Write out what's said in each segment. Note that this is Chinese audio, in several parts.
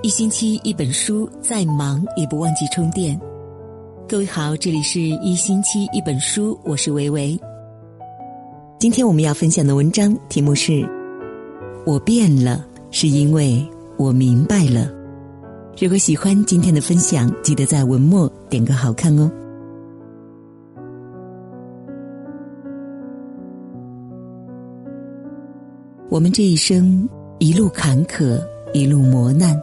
一星期一本书，再忙也不忘记充电。各位好，这里是一星期一本书，我是维维。今天我们要分享的文章题目是《我变了，是因为我明白了》。如果喜欢今天的分享，记得在文末点个好看哦。我们这一生一路坎坷，一路磨难。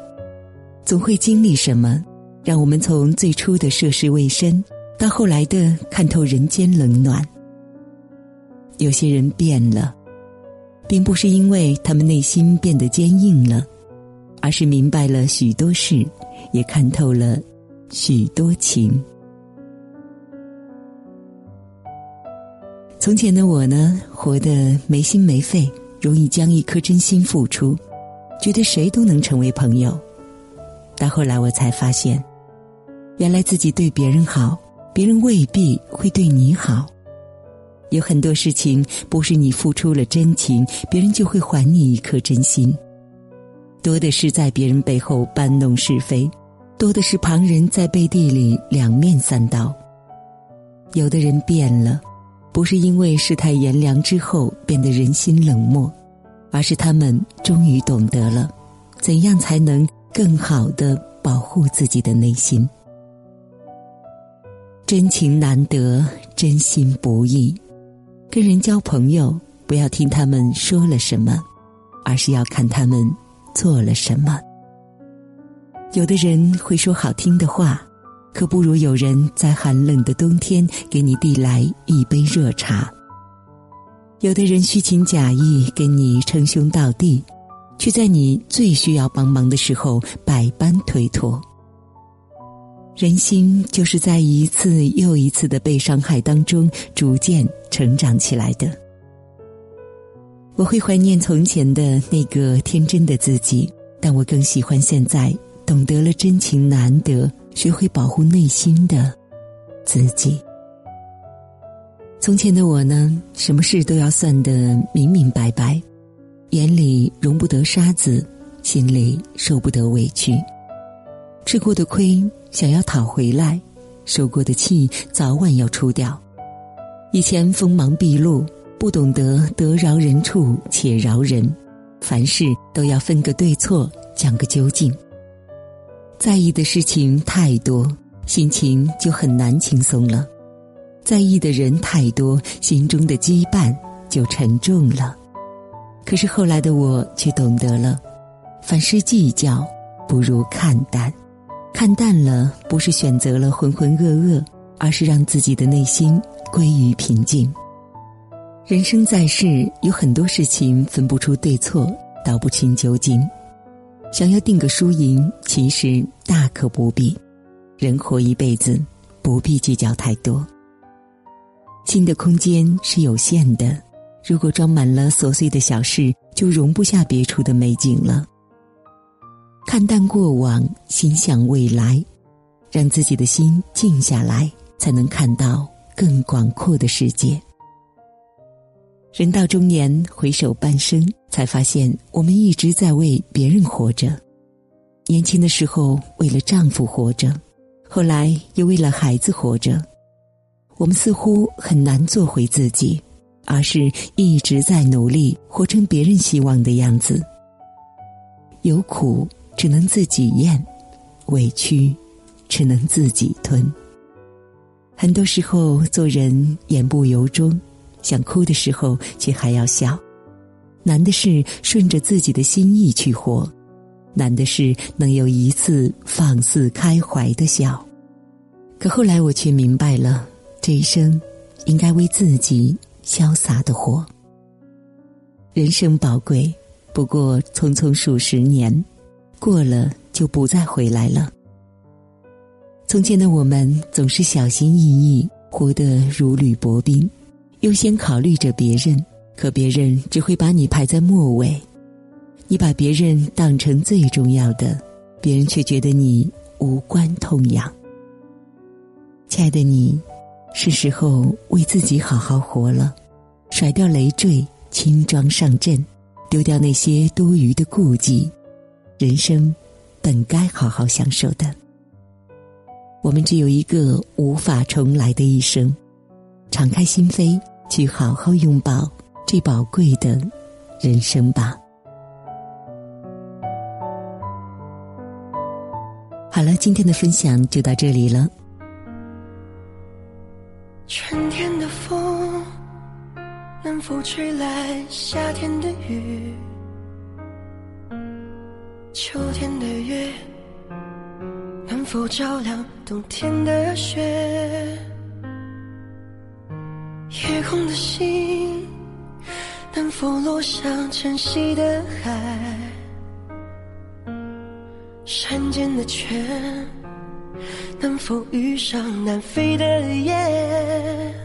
总会经历什么，让我们从最初的涉世未深，到后来的看透人间冷暖。有些人变了，并不是因为他们内心变得坚硬了，而是明白了许多事，也看透了许多情。从前的我呢，活得没心没肺，容易将一颗真心付出，觉得谁都能成为朋友。到后来，我才发现，原来自己对别人好，别人未必会对你好。有很多事情不是你付出了真情，别人就会还你一颗真心。多的是在别人背后搬弄是非，多的是旁人在背地里两面三刀。有的人变了，不是因为世态炎凉之后变得人心冷漠，而是他们终于懂得了，怎样才能。更好的保护自己的内心。真情难得，真心不易。跟人交朋友，不要听他们说了什么，而是要看他们做了什么。有的人会说好听的话，可不如有人在寒冷的冬天给你递来一杯热茶。有的人虚情假意跟你称兄道弟。却在你最需要帮忙的时候百般推脱。人心就是在一次又一次的被伤害当中逐渐成长起来的。我会怀念从前的那个天真的自己，但我更喜欢现在懂得了真情难得、学会保护内心的自己。从前的我呢，什么事都要算得明明白白。眼里容不得沙子，心里受不得委屈。吃过的亏想要讨回来，受过的气早晚要出掉。以前锋芒毕露，不懂得得饶人处且饶人，凡事都要分个对错，讲个究竟。在意的事情太多，心情就很难轻松了；在意的人太多，心中的羁绊就沉重了。可是后来的我却懂得了，凡事计较不如看淡，看淡了不是选择了浑浑噩噩，而是让自己的内心归于平静。人生在世，有很多事情分不出对错，道不清究竟，想要定个输赢，其实大可不必。人活一辈子，不必计较太多。心的空间是有限的。如果装满了琐碎的小事，就容不下别处的美景了。看淡过往，心向未来，让自己的心静下来，才能看到更广阔的世界。人到中年，回首半生，才发现我们一直在为别人活着。年轻的时候为了丈夫活着，后来又为了孩子活着，我们似乎很难做回自己。而是一直在努力活成别人希望的样子。有苦只能自己咽，委屈只能自己吞。很多时候做人言不由衷，想哭的时候却还要笑。难的是顺着自己的心意去活，难的是能有一次放肆开怀的笑。可后来我却明白了，这一生应该为自己。潇洒的活，人生宝贵，不过匆匆数十年，过了就不再回来了。从前的我们总是小心翼翼，活得如履薄冰，优先考虑着别人，可别人只会把你排在末尾。你把别人当成最重要的，别人却觉得你无关痛痒。亲爱的你。是时候为自己好好活了，甩掉累赘，轻装上阵，丢掉那些多余的顾忌，人生本该好好享受的。我们只有一个无法重来的一生，敞开心扉，去好好拥抱最宝贵的人生吧。好了，今天的分享就到这里了。吹来夏天的雨？秋天的月能否照亮冬天的雪？夜空的星能否落向晨曦的海？山间的泉，能否遇上南飞的雁？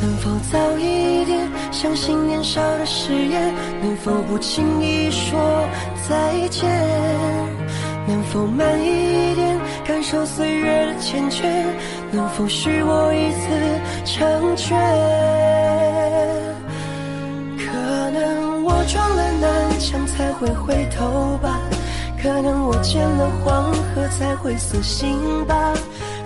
能否早一点相信年少的誓言，能否不轻易说再见？能否慢一点感受岁月的缱绻？能否许我一次成全？可能我撞了南墙才会回头吧，可能我见了黄河才会死心吧，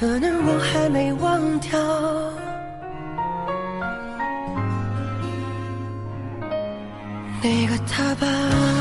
可能我还没忘掉那个他吧。